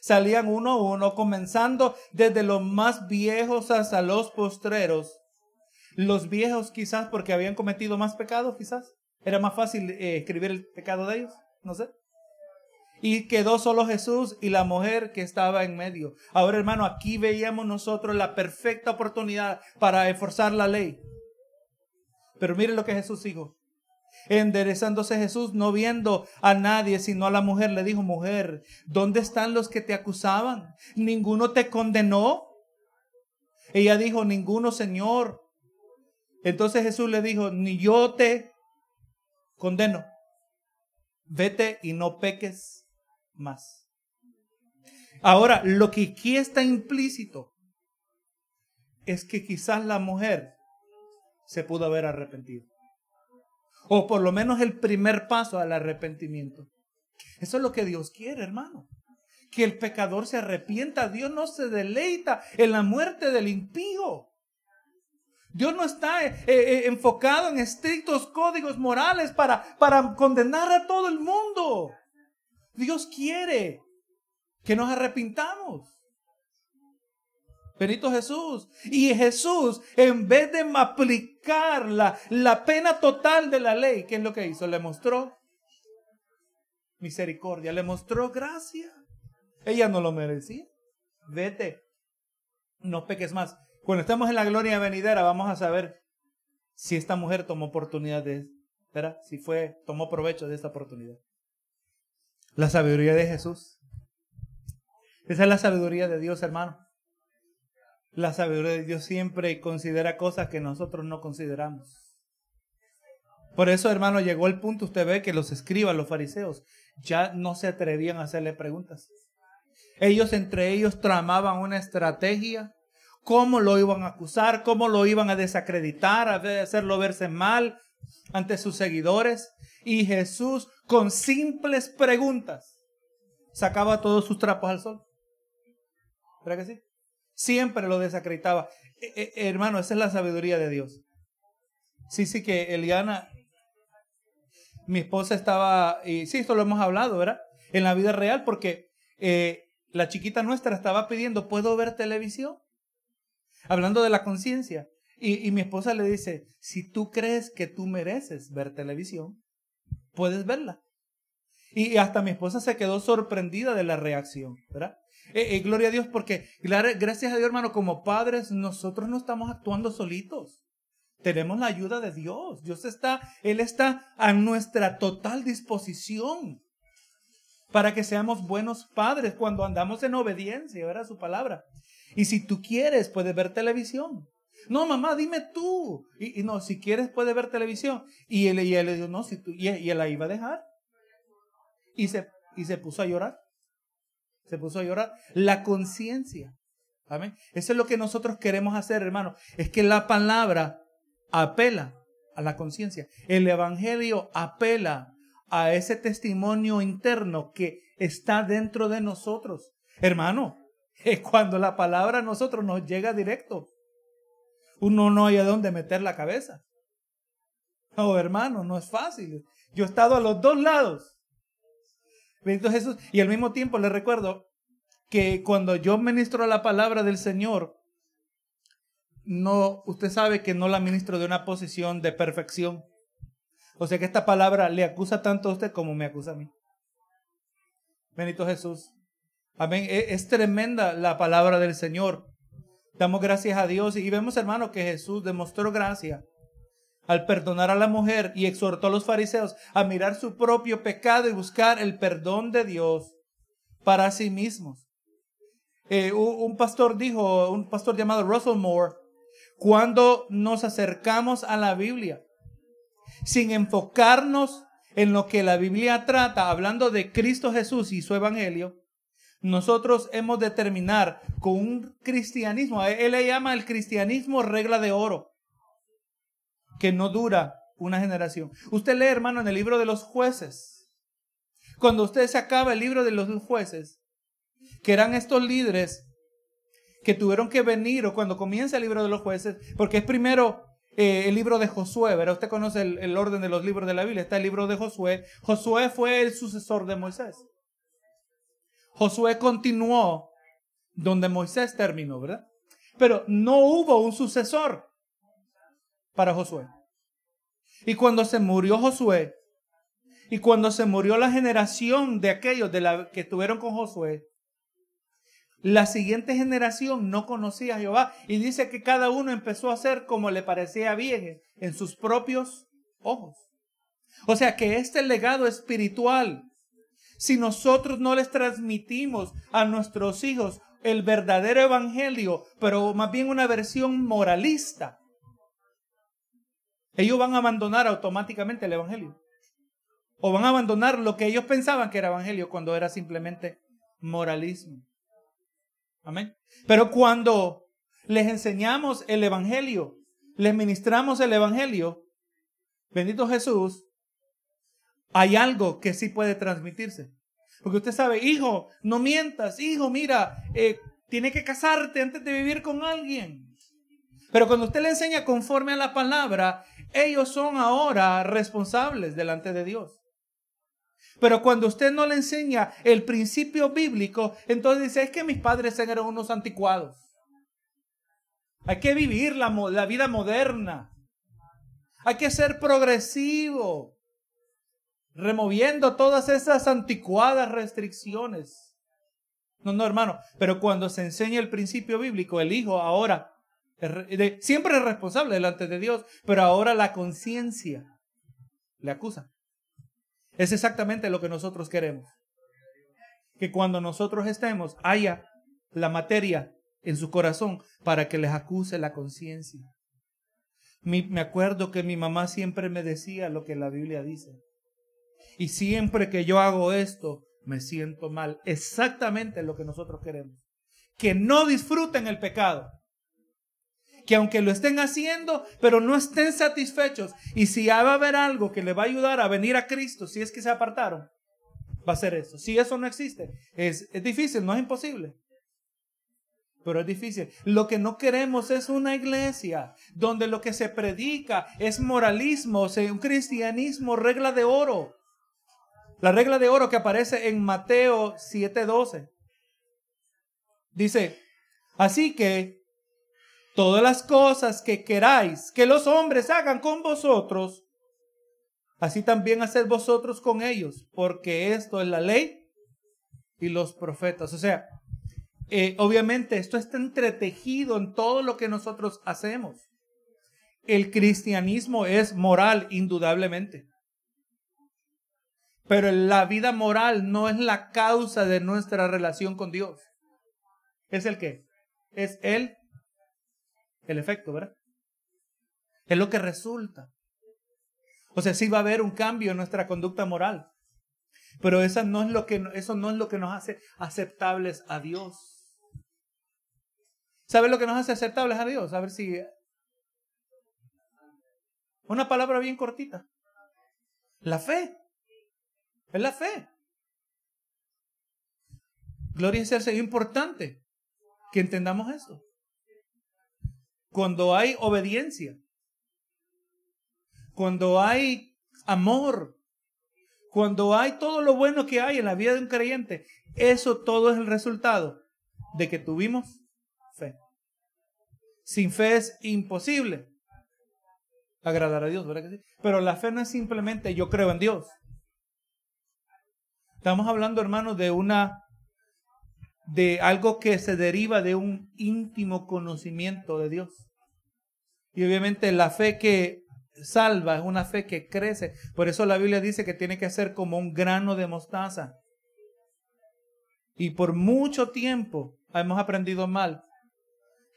Salían uno a uno, comenzando desde los más viejos hasta los postreros. Los viejos quizás porque habían cometido más pecados, quizás. Era más fácil eh, escribir el pecado de ellos, no sé. Y quedó solo Jesús y la mujer que estaba en medio. Ahora, hermano, aquí veíamos nosotros la perfecta oportunidad para esforzar la ley. Pero mire lo que Jesús dijo. Enderezándose Jesús, no viendo a nadie, sino a la mujer, le dijo, mujer, ¿dónde están los que te acusaban? ¿Ninguno te condenó? Ella dijo, ninguno, Señor. Entonces Jesús le dijo, ni yo te condeno. Vete y no peques más. Ahora, lo que aquí está implícito es que quizás la mujer se pudo haber arrepentido. O por lo menos el primer paso al arrepentimiento. Eso es lo que Dios quiere, hermano. Que el pecador se arrepienta. Dios no se deleita en la muerte del impío. Dios no está eh, eh, enfocado en estrictos códigos morales para, para condenar a todo el mundo. Dios quiere que nos arrepintamos. Benito Jesús. Y Jesús, en vez de aplicar la, la pena total de la ley, ¿qué es lo que hizo? Le mostró misericordia, le mostró gracia. Ella no lo merecía. Vete, no peques más. Cuando estemos en la gloria venidera, vamos a saber si esta mujer tomó oportunidad de, ¿verdad? Si fue, tomó provecho de esta oportunidad. La sabiduría de Jesús. Esa es la sabiduría de Dios, hermano. La sabiduría de Dios siempre considera cosas que nosotros no consideramos. Por eso, hermano, llegó el punto, usted ve que los escribas, los fariseos, ya no se atrevían a hacerle preguntas. Ellos entre ellos tramaban una estrategia, cómo lo iban a acusar, cómo lo iban a desacreditar, a hacerlo verse mal ante sus seguidores. Y Jesús, con simples preguntas, sacaba todos sus trapos al sol. ¿Verdad que sí? Siempre lo desacreditaba. Eh, eh, hermano, esa es la sabiduría de Dios. Sí, sí, que Eliana, mi esposa estaba, y sí, esto lo hemos hablado, ¿verdad? En la vida real, porque eh, la chiquita nuestra estaba pidiendo, ¿puedo ver televisión? Hablando de la conciencia. Y, y mi esposa le dice, si tú crees que tú mereces ver televisión, puedes verla. Y hasta mi esposa se quedó sorprendida de la reacción, ¿verdad? Eh, eh, gloria a Dios porque gracias a Dios hermano, como padres nosotros no estamos actuando solitos. Tenemos la ayuda de Dios. Dios está, Él está a nuestra total disposición para que seamos buenos padres cuando andamos en obediencia, ¿verdad? Su palabra. Y si tú quieres, puedes ver televisión. No, mamá, dime tú. Y, no, si quieres, puedes ver televisión. Y él, y él le dijo, no, si tú, y, él la iba a dejar. Y se, y se puso a llorar se puso a llorar. La conciencia. Amén. Eso es lo que nosotros queremos hacer, hermano. Es que la palabra apela a la conciencia. El Evangelio apela a ese testimonio interno que está dentro de nosotros. Hermano, *laughs* es cuando la palabra a nosotros nos llega directo. Uno no hay a dónde meter la cabeza. Oh, hermano, no es fácil. Yo he estado a los dos lados. Bendito Jesús. Y al mismo tiempo le recuerdo que cuando yo ministro la palabra del Señor, no, usted sabe que no la ministro de una posición de perfección. O sea que esta palabra le acusa tanto a usted como me acusa a mí. Bendito Jesús. Amén. E, es, tremenda la palabra del Señor. Damos gracias a Dios y vemos, hermano, que Jesús demostró gracia al perdonar a la mujer y exhortó a los fariseos a mirar su propio pecado y buscar el perdón de Dios para sí mismos. Eh, un pastor dijo, un pastor llamado Russell Moore, cuando nos acercamos a la Biblia, sin enfocarnos en lo que la Biblia trata, hablando de Cristo Jesús y su Evangelio, nosotros hemos de terminar con un cristianismo, él le llama el cristianismo regla de oro, que no dura una generación. Usted lee, hermano, en el libro de los jueces, cuando usted se acaba el libro de los jueces, que eran estos líderes que tuvieron que venir, o cuando comienza el libro de los jueces, porque es primero eh, el libro de Josué, ¿verdad? Usted conoce el, el, orden de los libros de la Biblia, está el libro de Josué. Josué fue el sucesor de Moisés. Josué continuó donde Moisés terminó, ¿verdad? Pero no hubo un sucesor para Josué. Y cuando se murió Josué, y cuando se murió la generación de aquellos de la, que estuvieron con Josué, la siguiente generación no conocía a Jehová y dice que cada uno empezó a hacer como le parecía bien en sus propios ojos. O sea que este legado espiritual, si nosotros no les transmitimos a nuestros hijos el verdadero evangelio, pero más bien una versión moralista, ellos van a abandonar automáticamente el evangelio. O van a abandonar lo que ellos pensaban que era evangelio cuando era simplemente moralismo. Amén. Pero cuando les enseñamos el Evangelio, les ministramos el Evangelio, bendito Jesús, hay algo que sí puede transmitirse. Porque usted sabe, hijo, no mientas, hijo, mira, eh, tiene que casarte antes de vivir con alguien. Pero cuando usted le enseña conforme a la palabra, ellos son ahora responsables delante de Dios. Pero cuando usted no le enseña el principio bíblico, entonces dice, es que mis padres eran unos anticuados. Hay que vivir la, la vida moderna. Hay que ser progresivo, removiendo todas esas anticuadas restricciones. No, no, hermano, pero cuando se enseña el principio bíblico, el hijo ahora siempre es responsable delante de Dios, pero ahora la conciencia le acusa. Es exactamente lo que nosotros queremos. Que cuando nosotros estemos, haya la materia en su corazón para que les acuse la conciencia. Me acuerdo que mi mamá siempre me decía lo que la Biblia dice. Y siempre que yo hago esto, me siento mal. Exactamente lo que nosotros queremos. Que no disfruten el pecado que aunque lo estén haciendo, pero no estén satisfechos. Y si va a haber algo que le va a ayudar a venir a Cristo, si es que se apartaron, va a ser eso. Si eso no existe, es, difícil, no es imposible. Pero es difícil. Lo que no queremos es una iglesia donde lo que se predica es moralismo, un cristianismo, regla de oro. La regla de oro que aparece en Mateo 7:12. Dice, así que todas las cosas que queráis que los hombres hagan con vosotros, así también haced vosotros con ellos, porque esto es la ley y los profetas. O sea, eh, obviamente esto está entretejido en todo lo que nosotros hacemos. El cristianismo es moral, indudablemente. Pero la vida moral no es la causa de nuestra relación con Dios. ¿Es el qué? Es el el efecto, ¿verdad? Es lo que resulta. O sea, sí va a haber un cambio en nuestra conducta moral. Pero eso no es lo que, eso no es lo que nos hace aceptables a Dios. ¿Sabe lo que nos hace aceptables a Dios? A ver si... Una palabra bien cortita. La fe. Es la fe. Gloria es importante que entendamos esto. Cuando hay obediencia, cuando hay amor, cuando hay todo lo bueno que hay en la vida de un creyente, eso todo es el resultado de que tuvimos fe. Sin fe es imposible agradar a Dios, ¿verdad que sí? Pero la fe no es simplemente yo creo en Dios. Estamos hablando, hermanos, de una de algo que se deriva de un íntimo conocimiento de Dios. Y obviamente la fe que salva es una fe que crece. Por eso la Biblia dice que tiene que ser como un grano de mostaza. Y por mucho tiempo hemos aprendido mal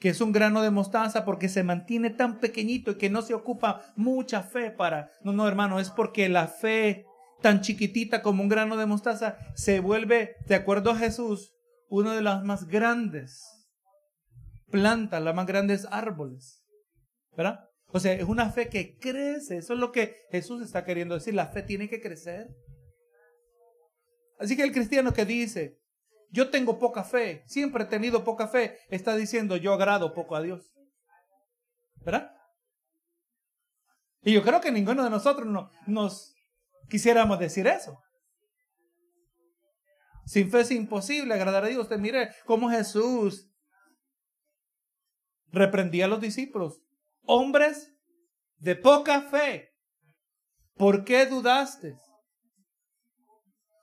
que es un grano de mostaza porque se mantiene tan pequeñito y que no se ocupa mucha fe para... No, no, hermano, es porque la fe tan chiquitita como un grano de mostaza se vuelve, de acuerdo a Jesús, uno de las más grandes plantas, las más grandes árboles. ¿Verdad? O sea, es una fe que crece. Eso es lo que Jesús está queriendo decir. La fe tiene que crecer. Así que el cristiano que dice, yo tengo poca fe, siempre he tenido poca fe, está diciendo yo agrado poco a Dios. ¿Verdad? Y yo creo que ninguno de nosotros no, nos quisiéramos decir eso. Sin fe es imposible agradar a Dios. Usted mire cómo Jesús reprendía a los discípulos. Hombres de poca fe. ¿Por qué dudaste?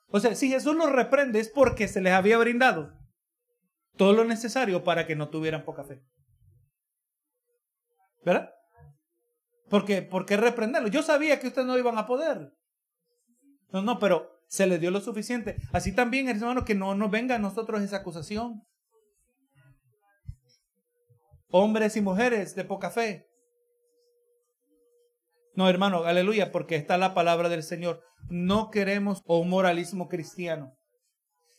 O sea, si Jesús los reprende es porque se les había brindado todo lo necesario para que no tuvieran poca fe. ¿Verdad? Porque, ¿Por qué reprenderlo? Yo sabía que ustedes no iban a poder. No, no, pero se les dio lo suficiente. Así también, hermano, que no nos venga a nosotros esa acusación. Hombres y mujeres de poca fe. No, hermano, aleluya, porque está la palabra del Señor. No queremos un moralismo cristiano.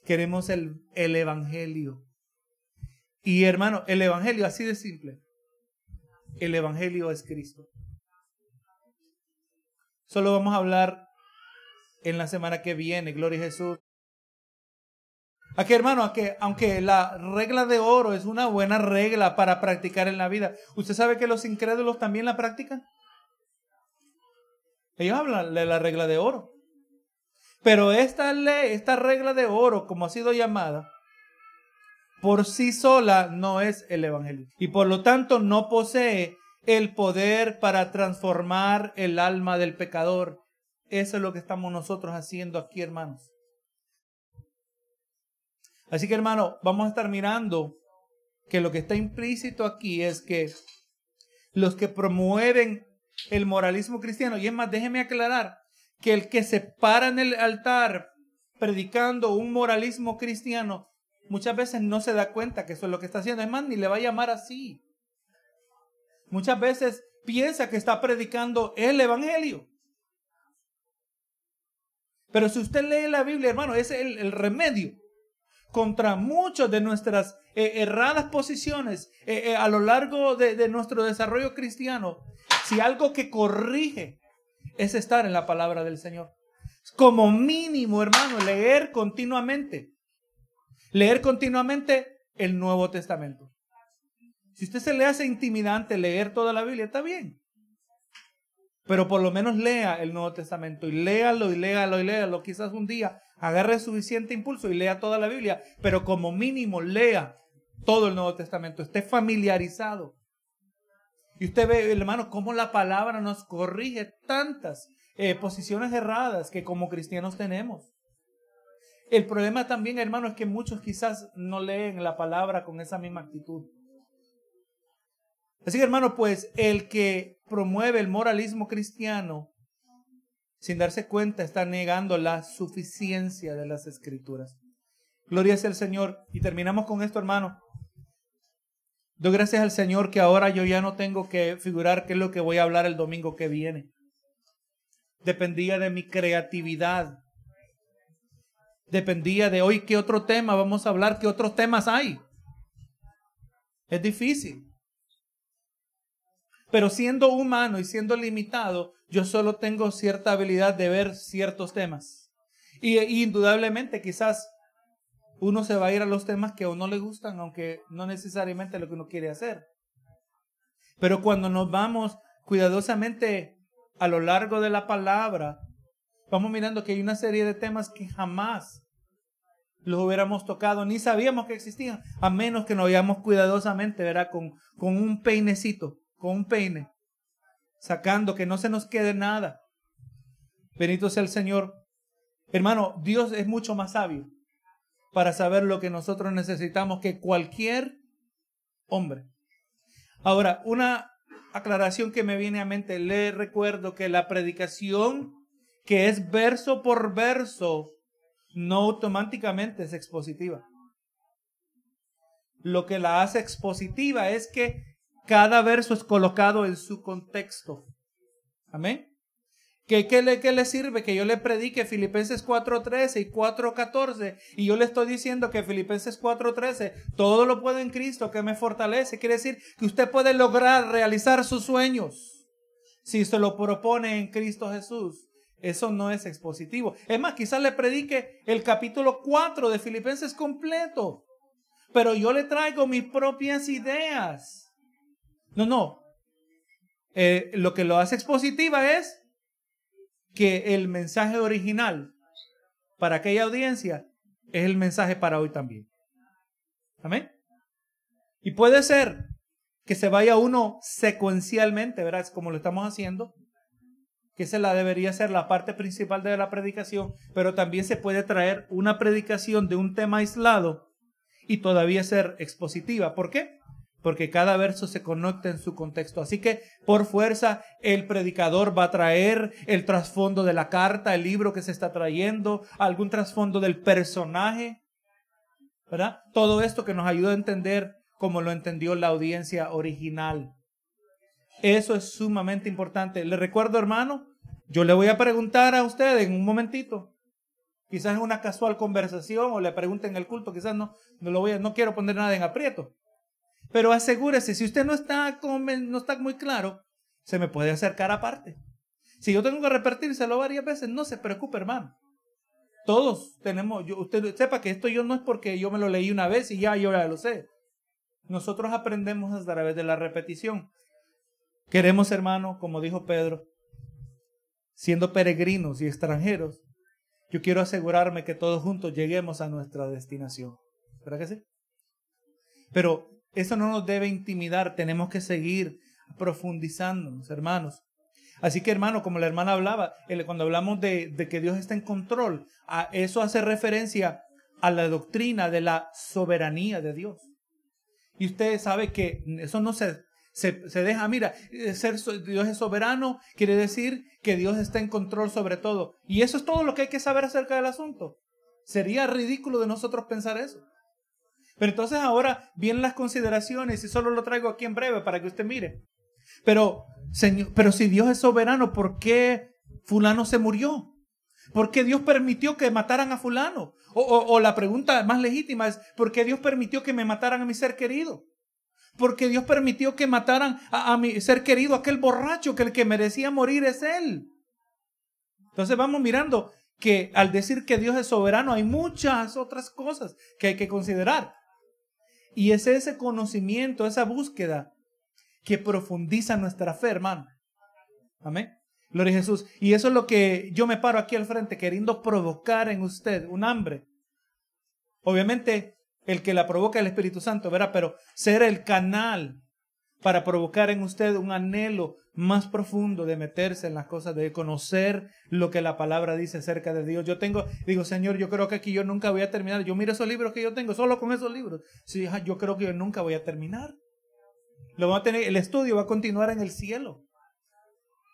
Queremos el, el Evangelio. Y hermano, el Evangelio así de simple. El Evangelio es Cristo. Solo vamos a hablar en la semana que viene, gloria a Jesús. Aquí, hermano, aunque la regla de oro es una buena regla para practicar en la vida, ¿usted sabe que los incrédulos también la practican? Ellos hablan de la regla de oro. Pero esta ley, esta regla de oro, como ha sido llamada, por sí sola no es el Evangelio. Y por lo tanto no posee el poder para transformar el alma del pecador. Eso es lo que estamos nosotros haciendo aquí, hermanos. Así que, hermano, vamos a estar mirando que lo que está implícito aquí es que los que promueven el moralismo cristiano. Y es más, déjeme aclarar que el que se para en el altar predicando un moralismo cristiano, muchas veces no se da cuenta que eso es lo que está haciendo. Es más, ni le va a llamar así. Muchas veces piensa que está predicando el Evangelio. Pero si usted lee la Biblia, hermano, es el, remedio contra muchas de nuestras eh, erradas posiciones eh, eh, a lo largo de, nuestro desarrollo cristiano si algo que corrige es estar en la palabra del Señor. Como mínimo, hermano, leer continuamente. Leer continuamente el Nuevo Testamento. Si usted se le hace intimidante leer toda la Biblia, está bien. Pero por lo menos lea el Nuevo Testamento y léalo y léalo y léalo. Quizás un día agarre suficiente impulso y lea toda la Biblia. Pero como mínimo lea todo el Nuevo Testamento. Esté familiarizado y usted ve, hermano, cómo la palabra nos corrige tantas eh, posiciones erradas que como cristianos tenemos. El problema también, hermano, es que muchos quizás no leen la palabra con esa misma actitud. Así que, hermano, pues el que promueve el moralismo cristiano, sin darse cuenta, está negando la suficiencia de las escrituras. Gloria sea al Señor. Y terminamos con esto, hermano. Doy gracias al Señor que ahora yo ya no tengo que figurar qué es lo que voy a hablar el domingo que viene. Dependía de mi creatividad. Dependía de hoy qué otro tema vamos a hablar, qué otros temas hay. Es difícil. Pero siendo humano y siendo limitado, yo solo tengo cierta habilidad de ver ciertos temas. Y, indudablemente quizás uno se va a ir a los temas que a uno le gustan, aunque no necesariamente lo que uno quiere hacer. Pero cuando nos vamos cuidadosamente a lo largo de la palabra, vamos mirando que hay una serie de temas que jamás los hubiéramos tocado, ni sabíamos que existían, a menos que nos vayamos cuidadosamente, ¿verdad? Con, con un peinecito, con un peine, sacando que no se nos quede nada. Benito sea el Señor. Hermano, Dios es mucho más sabio para saber lo que nosotros necesitamos que cualquier hombre. Ahora, una aclaración que me viene a mente, le recuerdo que la predicación que es verso por verso no automáticamente es expositiva. Lo que la hace expositiva es que cada verso es colocado en su contexto. Amén. ¿Qué, qué, le, ¿Qué, le, sirve que yo le predique Filipenses 4.13 y 4.14 y yo le estoy diciendo que Filipenses 4.13 todo lo puedo en Cristo que me fortalece? Quiere decir que usted puede lograr realizar sus sueños si se lo propone en Cristo Jesús. Eso no es expositivo. Es más, quizás le predique el capítulo 4 de Filipenses completo. Pero yo le traigo mis propias ideas. No, no. Eh, lo que lo hace expositiva es que el mensaje original para aquella audiencia es el mensaje para hoy también. Amén. Y puede ser que se vaya uno secuencialmente, ¿verdad? Como lo estamos haciendo que esa la debería ser la parte principal de la predicación, pero también se puede traer una predicación de un tema aislado y todavía ser expositiva. ¿Por qué? Porque cada verso se conecta en su contexto. Así que por fuerza el predicador va a traer el trasfondo de la carta, el libro que se está trayendo, algún trasfondo del personaje, ¿verdad? Todo esto que nos ayuda a entender como lo entendió la audiencia original. Eso es sumamente importante. Le recuerdo, hermano, yo le voy a preguntar a usted en un momentito, quizás en una casual conversación o le pregunten en el culto, quizás no, no, lo voy a, no quiero poner nada en aprieto. Pero asegúrese, si usted no está, no está muy claro, se me puede acercar aparte. Si yo tengo que repartírselo varias veces, no se preocupe, hermano. Todos tenemos, yo, usted sepa que esto yo no es porque yo me lo leí una vez y ya yo ya lo sé. Nosotros aprendemos a través de la repetición. Queremos, hermano, como dijo Pedro, siendo peregrinos y extranjeros, yo quiero asegurarme que todos juntos lleguemos a nuestra destinación. ¿Verdad que sí? Pero eso no nos debe intimidar, tenemos que seguir profundizándonos, hermanos. Así que, hermano, como la hermana hablaba, cuando hablamos de, que Dios está en control, a eso hace referencia a la doctrina de la soberanía de Dios. Y usted sabe que eso no se se, deja, mira, eh, ser Dios es soberano, quiere decir que Dios está en control sobre todo. Y eso es todo lo que hay que saber acerca del asunto. Sería ridículo de nosotros pensar eso. Pero entonces ahora vienen las consideraciones y solo lo traigo aquí en breve para que usted mire. Pero, señor, pero si Dios es soberano, ¿por qué fulano se murió? ¿Por qué Dios permitió que mataran a fulano? O, o la pregunta más legítima es, ¿por qué Dios permitió que me mataran a mi ser querido? porque Dios permitió que mataran a, mi ser querido, aquel borracho, que el que merecía morir es Él. Entonces vamos mirando que al decir que Dios es soberano hay muchas otras cosas que hay que considerar. Y es ese conocimiento, esa búsqueda que profundiza nuestra fe, hermano. Amén. Gloria a Jesús. Y eso es lo que yo me paro aquí al frente queriendo provocar en usted un hambre. Obviamente el que la provoca el Espíritu Santo, ¿verdad? Pero ser el canal para provocar en usted un anhelo más profundo de meterse en las cosas, de conocer lo que la palabra dice acerca de Dios. Yo tengo, digo, Señor, yo creo que aquí yo nunca voy a terminar. Yo miro esos libros que yo tengo, solo con esos libros. Sí, yo creo que yo nunca voy a terminar. Lo va a tener, el estudio va a continuar en el cielo.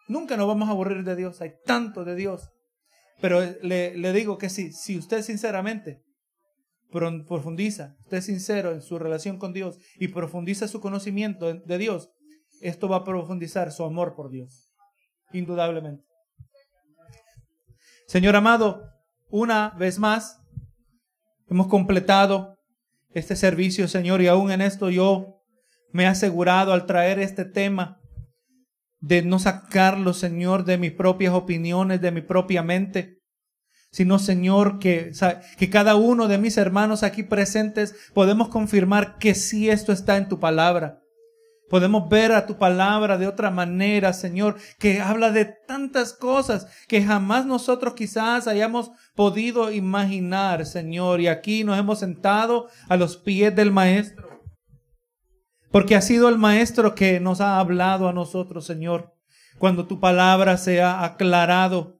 Nunca nos vamos a aburrir de Dios, hay tanto de Dios. Pero le, le digo que si, si usted sinceramente profundiza, esté sincero en su relación con Dios y profundiza su conocimiento de Dios, esto va a profundizar su amor por Dios, indudablemente. Señor amado, una vez más hemos completado este servicio, Señor, y aún en esto yo me he asegurado al traer este tema de no sacarlo, Señor, de mis propias opiniones, de mi propia mente, sino Señor, que, que cada uno de mis hermanos aquí presentes podemos confirmar que sí esto está en tu palabra. Podemos ver a tu palabra de otra manera, Señor, que habla de tantas cosas que jamás nosotros quizás hayamos podido imaginar, Señor. Y aquí nos hemos sentado a los pies del Maestro. Porque ha sido el Maestro que nos ha hablado a nosotros, Señor. Cuando tu palabra se ha aclarado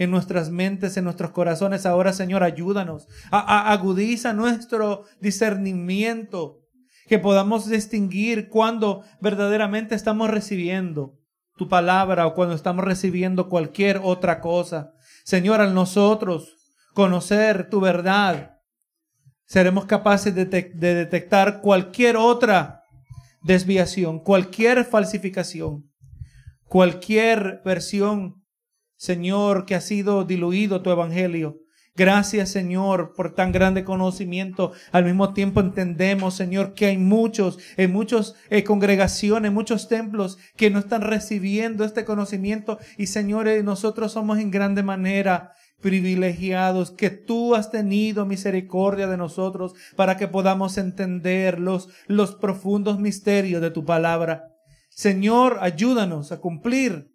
en nuestras mentes, en nuestros corazones, ahora, Señor, ayúdanos. agudiza nuestro discernimiento que podamos distinguir cuando verdaderamente estamos recibiendo tu palabra o cuando estamos recibiendo cualquier otra cosa. Señor, al nosotros conocer tu verdad, seremos capaces de, de detectar cualquier otra desviación, cualquier falsificación, cualquier versión, Señor, que ha sido diluido tu evangelio. Gracias, Señor, por tan grande conocimiento. Al mismo tiempo entendemos, Señor, que hay muchos, en muchas eh, congregaciones, muchos templos que no están recibiendo este conocimiento. Y, Señor, eh, nosotros somos en grande manera privilegiados, que tú has tenido misericordia de nosotros para que podamos entender los, los profundos misterios de tu palabra. Señor, ayúdanos a cumplir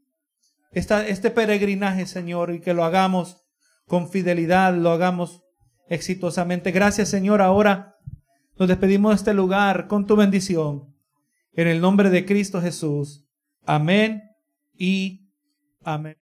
este peregrinaje, Señor, y que lo hagamos con fidelidad lo hagamos exitosamente. Gracias Señor. Ahora nos despedimos de este lugar con tu bendición. En el nombre de Cristo Jesús. Amén y amén.